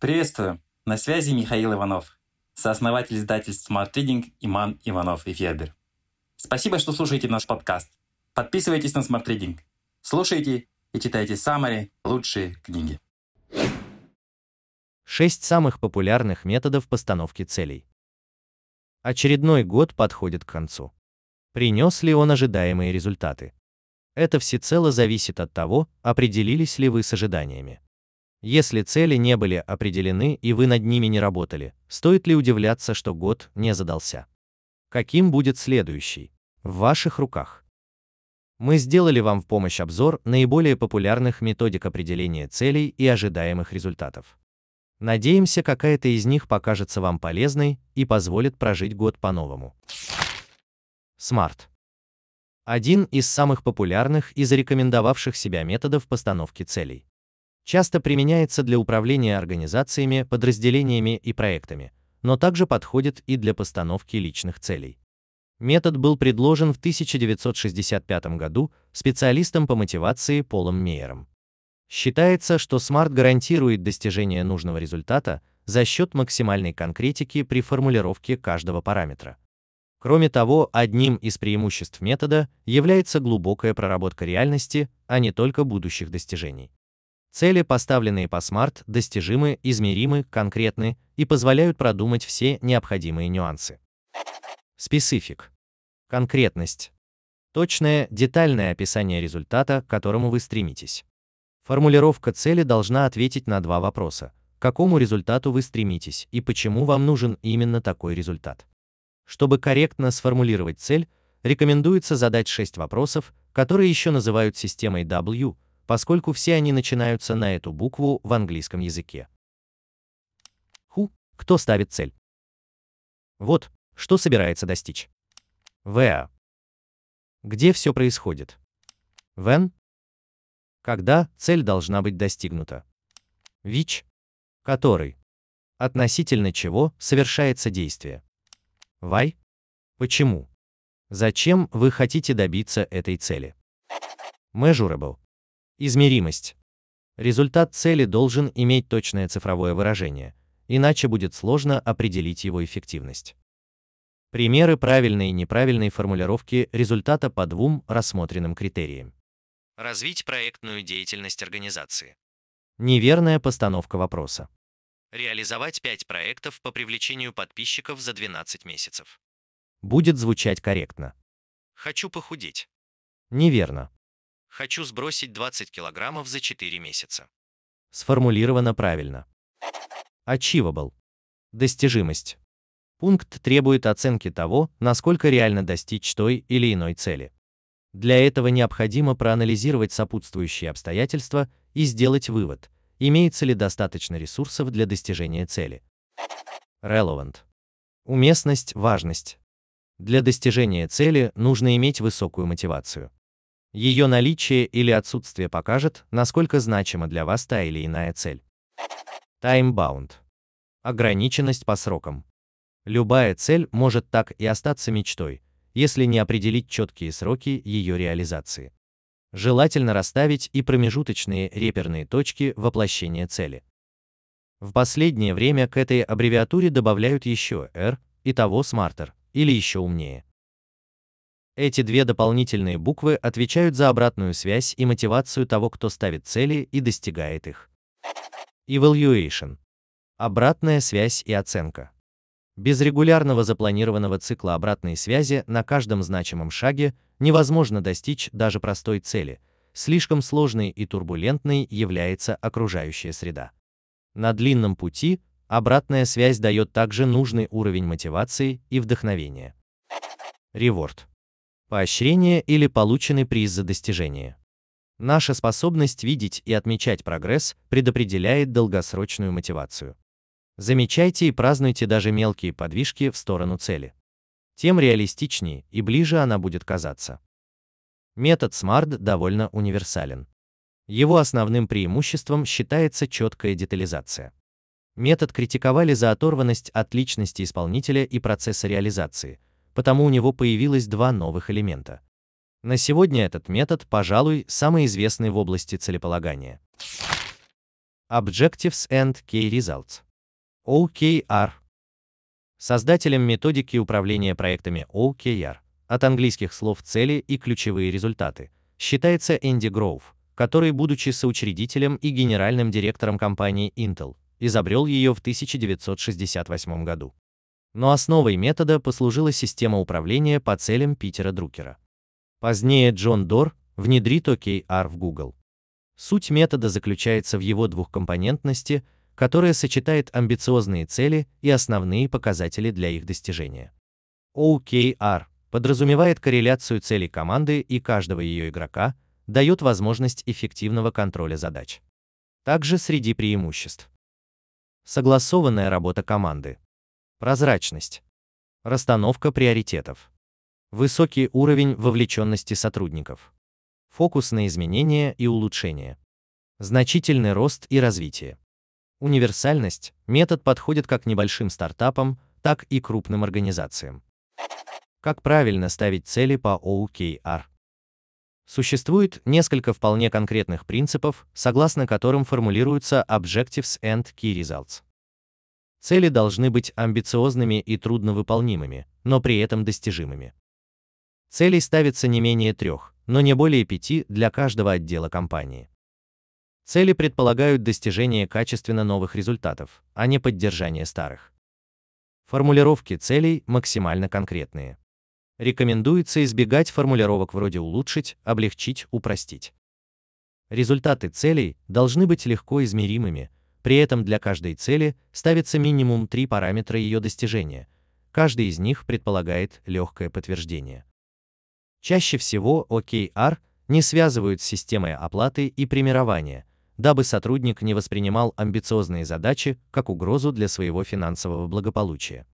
Приветствую! На связи Михаил Иванов, сооснователь издательств Smart Reading Иман Иванов и Федер. Спасибо, что слушаете наш подкаст. Подписывайтесь на Smart Reading. Слушайте и читайте самые лучшие книги. Шесть самых популярных методов постановки целей. Очередной год подходит к концу. Принес ли он ожидаемые результаты? Это всецело зависит от того, определились ли вы с ожиданиями. Если цели не были определены и вы над ними не работали, стоит ли удивляться, что год не задался? Каким будет следующий? В ваших руках. Мы сделали вам в помощь обзор наиболее популярных методик определения целей и ожидаемых результатов. Надеемся, какая-то из них покажется вам полезной и позволит прожить год по-новому. Smart. Один из самых популярных и зарекомендовавших себя методов постановки целей часто применяется для управления организациями, подразделениями и проектами, но также подходит и для постановки личных целей. Метод был предложен в 1965 году специалистом по мотивации Полом Мейером. Считается, что SMART гарантирует достижение нужного результата за счет максимальной конкретики при формулировке каждого параметра. Кроме того, одним из преимуществ метода является глубокая проработка реальности, а не только будущих достижений. Цели, поставленные по SMART, достижимы, измеримы, конкретны и позволяют продумать все необходимые нюансы. Специфик. Конкретность. Точное, детальное описание результата, к которому вы стремитесь. Формулировка цели должна ответить на два вопроса. К какому результату вы стремитесь и почему вам нужен именно такой результат? Чтобы корректно сформулировать цель, рекомендуется задать шесть вопросов, которые еще называют системой W, поскольку все они начинаются на эту букву в английском языке. Who – кто ставит цель. Вот, что собирается достичь. Where – где все происходит. When – когда цель должна быть достигнута. Which – который – относительно чего совершается действие. Why – почему. Зачем вы хотите добиться этой цели? Measurable Измеримость. Результат цели должен иметь точное цифровое выражение, иначе будет сложно определить его эффективность. Примеры правильной и неправильной формулировки результата по двум рассмотренным критериям. Развить проектную деятельность организации. Неверная постановка вопроса. Реализовать 5 проектов по привлечению подписчиков за 12 месяцев. Будет звучать корректно. Хочу похудеть. Неверно. Хочу сбросить 20 килограммов за 4 месяца. Сформулировано правильно. Achievable. Достижимость. Пункт требует оценки того, насколько реально достичь той или иной цели. Для этого необходимо проанализировать сопутствующие обстоятельства и сделать вывод, имеется ли достаточно ресурсов для достижения цели. Relevant. Уместность, важность. Для достижения цели нужно иметь высокую мотивацию. Ее наличие или отсутствие покажет, насколько значима для вас та или иная цель. Time-bound. Ограниченность по срокам. Любая цель может так и остаться мечтой, если не определить четкие сроки ее реализации. Желательно расставить и промежуточные реперные точки воплощения цели. В последнее время к этой аббревиатуре добавляют еще R и того Smarter, или еще умнее. Эти две дополнительные буквы отвечают за обратную связь и мотивацию того, кто ставит цели и достигает их. Evaluation. Обратная связь и оценка. Без регулярного запланированного цикла обратной связи на каждом значимом шаге невозможно достичь даже простой цели. Слишком сложной и турбулентной является окружающая среда. На длинном пути обратная связь дает также нужный уровень мотивации и вдохновения. Реворд поощрение или полученный приз за достижение. Наша способность видеть и отмечать прогресс предопределяет долгосрочную мотивацию. Замечайте и празднуйте даже мелкие подвижки в сторону цели. Тем реалистичнее и ближе она будет казаться. Метод SMART довольно универсален. Его основным преимуществом считается четкая детализация. Метод критиковали за оторванность от личности исполнителя и процесса реализации – потому у него появилось два новых элемента. На сегодня этот метод, пожалуй, самый известный в области целеполагания. Objectives and Key Results. OKR. Создателем методики управления проектами OKR, от английских слов цели и ключевые результаты, считается Энди Гроув, который, будучи соучредителем и генеральным директором компании Intel, изобрел ее в 1968 году. Но основой метода послужила система управления по целям Питера Друкера. Позднее Джон Дор внедрит OKR в Google. Суть метода заключается в его двухкомпонентности, которая сочетает амбициозные цели и основные показатели для их достижения. OKR подразумевает корреляцию целей команды и каждого ее игрока, дает возможность эффективного контроля задач. Также среди преимуществ. Согласованная работа команды. Прозрачность. Расстановка приоритетов. Высокий уровень вовлеченности сотрудников. Фокус на изменения и улучшения. Значительный рост и развитие. Универсальность. Метод подходит как небольшим стартапам, так и крупным организациям. Как правильно ставить цели по OKR? Существует несколько вполне конкретных принципов, согласно которым формулируются Objectives and Key Results. Цели должны быть амбициозными и трудновыполнимыми, но при этом достижимыми. Целей ставится не менее трех, но не более пяти для каждого отдела компании. Цели предполагают достижение качественно новых результатов, а не поддержание старых. Формулировки целей максимально конкретные. Рекомендуется избегать формулировок вроде улучшить, облегчить, упростить. Результаты целей должны быть легко измеримыми, при этом для каждой цели ставится минимум три параметра ее достижения. Каждый из них предполагает легкое подтверждение. Чаще всего OKR не связывают с системой оплаты и премирования, дабы сотрудник не воспринимал амбициозные задачи как угрозу для своего финансового благополучия.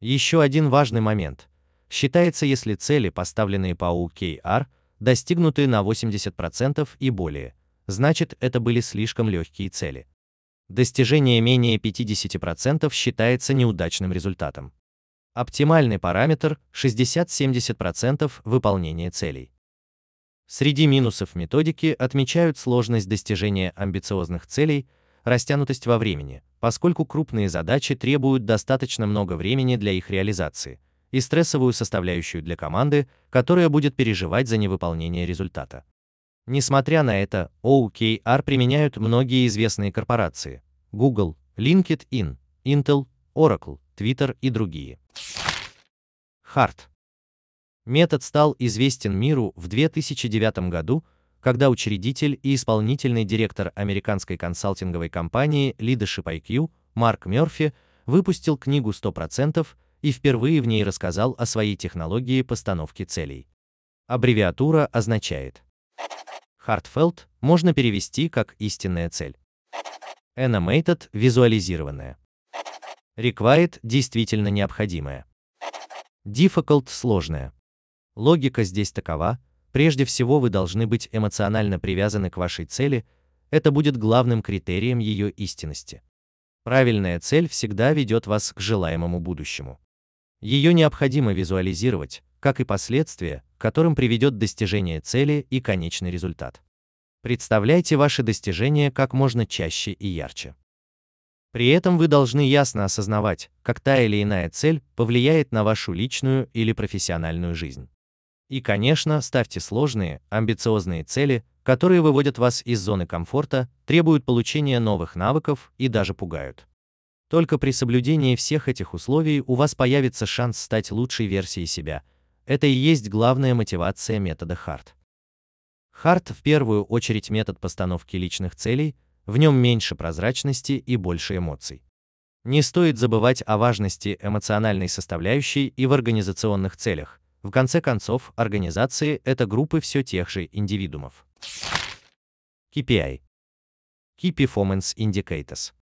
Еще один важный момент. Считается, если цели, поставленные по OKR, достигнуты на 80% и более, значит это были слишком легкие цели. Достижение менее 50% считается неудачным результатом. Оптимальный параметр 60-70% выполнения целей. Среди минусов методики отмечают сложность достижения амбициозных целей, растянутость во времени, поскольку крупные задачи требуют достаточно много времени для их реализации, и стрессовую составляющую для команды, которая будет переживать за невыполнение результата. Несмотря на это, OKR применяют многие известные корпорации – Google, LinkedIn, Intel, Oracle, Twitter и другие. Харт. Метод стал известен миру в 2009 году, когда учредитель и исполнительный директор американской консалтинговой компании Leadership IQ Марк Мёрфи выпустил книгу 100% и впервые в ней рассказал о своей технологии постановки целей. Аббревиатура означает Heartfelt можно перевести как истинная цель. Animated – визуализированная. Required – действительно необходимое. Difficult – сложное. Логика здесь такова, прежде всего вы должны быть эмоционально привязаны к вашей цели, это будет главным критерием ее истинности. Правильная цель всегда ведет вас к желаемому будущему. Ее необходимо визуализировать, как и последствия, которым приведет достижение цели и конечный результат. Представляйте ваши достижения как можно чаще и ярче. При этом вы должны ясно осознавать, как та или иная цель повлияет на вашу личную или профессиональную жизнь. И, конечно, ставьте сложные, амбициозные цели, которые выводят вас из зоны комфорта, требуют получения новых навыков и даже пугают. Только при соблюдении всех этих условий у вас появится шанс стать лучшей версией себя. Это и есть главная мотивация метода HART. HART в первую очередь метод постановки личных целей, в нем меньше прозрачности и больше эмоций. Не стоит забывать о важности эмоциональной составляющей и в организационных целях. В конце концов, организации – это группы все тех же индивидуумов. KPI Key Performance Indicators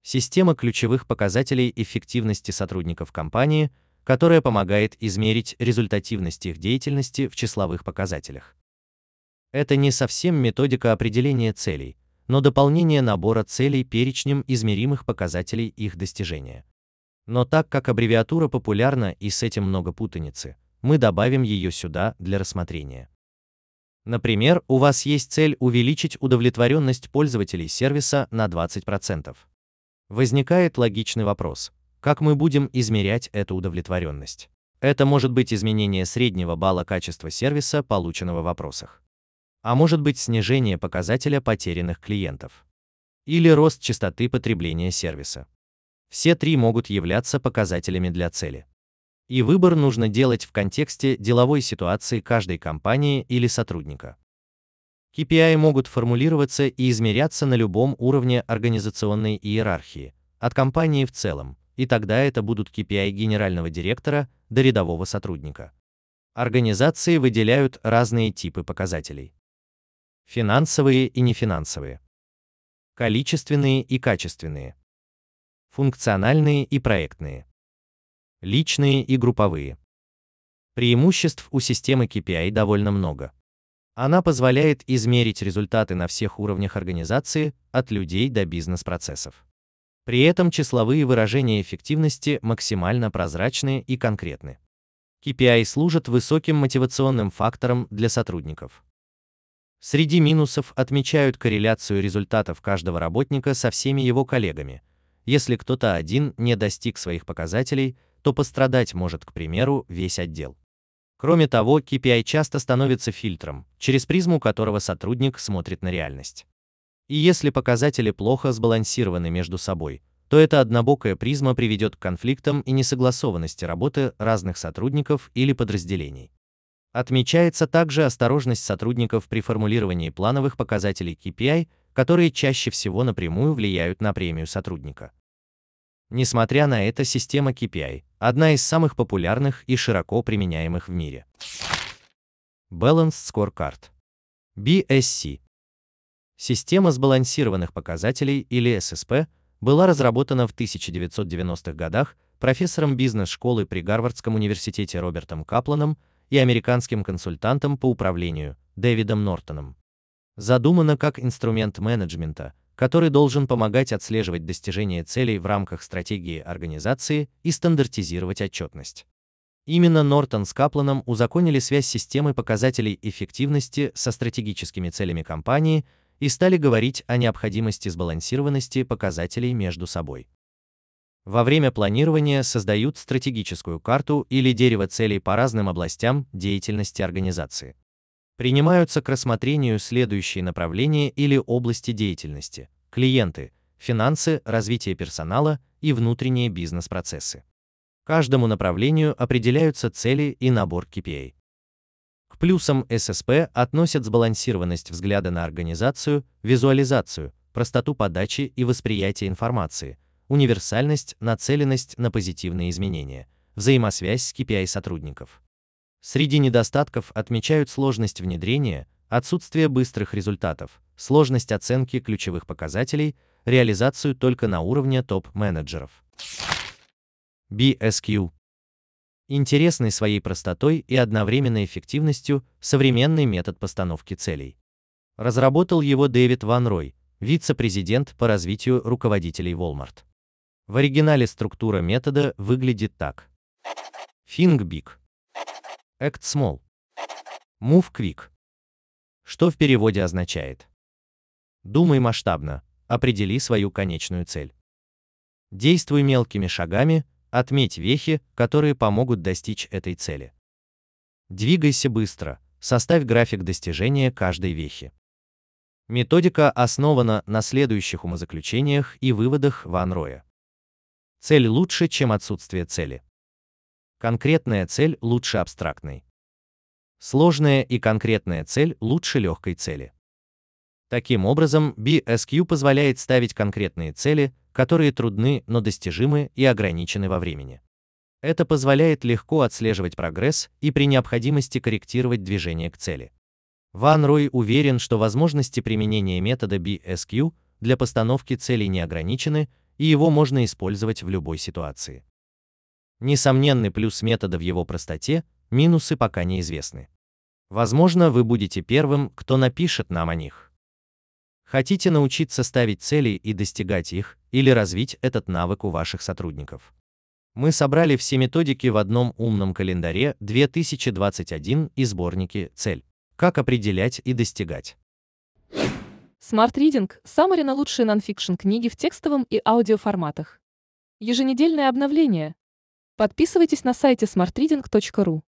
Система ключевых показателей эффективности сотрудников компании, которая помогает измерить результативность их деятельности в числовых показателях. Это не совсем методика определения целей – но дополнение набора целей перечнем измеримых показателей их достижения. Но так как аббревиатура популярна и с этим много путаницы, мы добавим ее сюда для рассмотрения. Например, у вас есть цель увеличить удовлетворенность пользователей сервиса на 20%. Возникает логичный вопрос, как мы будем измерять эту удовлетворенность? Это может быть изменение среднего балла качества сервиса, полученного в вопросах. А может быть снижение показателя потерянных клиентов. Или рост частоты потребления сервиса. Все три могут являться показателями для цели. И выбор нужно делать в контексте деловой ситуации каждой компании или сотрудника. KPI могут формулироваться и измеряться на любом уровне организационной иерархии, от компании в целом, и тогда это будут KPI генерального директора до рядового сотрудника. Организации выделяют разные типы показателей. Финансовые и нефинансовые. Количественные и качественные. Функциональные и проектные личные и групповые. Преимуществ у системы KPI довольно много. Она позволяет измерить результаты на всех уровнях организации, от людей до бизнес-процессов. При этом числовые выражения эффективности максимально прозрачны и конкретны. KPI служат высоким мотивационным фактором для сотрудников. Среди минусов отмечают корреляцию результатов каждого работника со всеми его коллегами. Если кто-то один не достиг своих показателей, то пострадать может, к примеру, весь отдел. Кроме того, KPI часто становится фильтром, через призму которого сотрудник смотрит на реальность. И если показатели плохо сбалансированы между собой, то эта однобокая призма приведет к конфликтам и несогласованности работы разных сотрудников или подразделений. Отмечается также осторожность сотрудников при формулировании плановых показателей KPI, которые чаще всего напрямую влияют на премию сотрудника. Несмотря на это, система KPI – одна из самых популярных и широко применяемых в мире. Balanced Scorecard BSC Система сбалансированных показателей или ССП была разработана в 1990-х годах профессором бизнес-школы при Гарвардском университете Робертом Капланом и американским консультантом по управлению Дэвидом Нортоном. Задумана как инструмент менеджмента – который должен помогать отслеживать достижение целей в рамках стратегии организации и стандартизировать отчетность. Именно Нортон с Капланом узаконили связь системы показателей эффективности со стратегическими целями компании и стали говорить о необходимости сбалансированности показателей между собой. Во время планирования создают стратегическую карту или дерево целей по разным областям деятельности организации. Принимаются к рассмотрению следующие направления или области деятельности: клиенты, финансы, развитие персонала и внутренние бизнес-процессы. Каждому направлению определяются цели и набор KPI. К плюсам ССП относят сбалансированность взгляда на организацию, визуализацию, простоту подачи и восприятия информации, универсальность, нацеленность на позитивные изменения, взаимосвязь с KPI сотрудников. Среди недостатков отмечают сложность внедрения, отсутствие быстрых результатов, сложность оценки ключевых показателей, реализацию только на уровне топ-менеджеров. BSQ Интересный своей простотой и одновременной эффективностью современный метод постановки целей. Разработал его Дэвид Ван Рой, вице-президент по развитию руководителей Walmart. В оригинале структура метода выглядит так. Think Big Act small. Move quick. Что в переводе означает? Думай масштабно, определи свою конечную цель. Действуй мелкими шагами, отметь вехи, которые помогут достичь этой цели. Двигайся быстро, составь график достижения каждой вехи. Методика основана на следующих умозаключениях и выводах Ван Роя. Цель лучше, чем отсутствие цели. Конкретная цель лучше абстрактной. Сложная и конкретная цель лучше легкой цели. Таким образом, BSQ позволяет ставить конкретные цели, которые трудны, но достижимы и ограничены во времени. Это позволяет легко отслеживать прогресс и при необходимости корректировать движение к цели. Ван Рой уверен, что возможности применения метода BSQ для постановки целей не ограничены, и его можно использовать в любой ситуации. Несомненный плюс метода в его простоте, минусы пока неизвестны. Возможно, вы будете первым, кто напишет нам о них. Хотите научиться ставить цели и достигать их, или развить этот навык у ваших сотрудников? Мы собрали все методики в одном умном календаре 2021 и сборнике «Цель. Как определять и достигать». Smart Reading – саммари на лучшие нонфикшн книги в текстовом и аудиоформатах. Еженедельное обновление. Подписывайтесь на сайте smartreading.ru.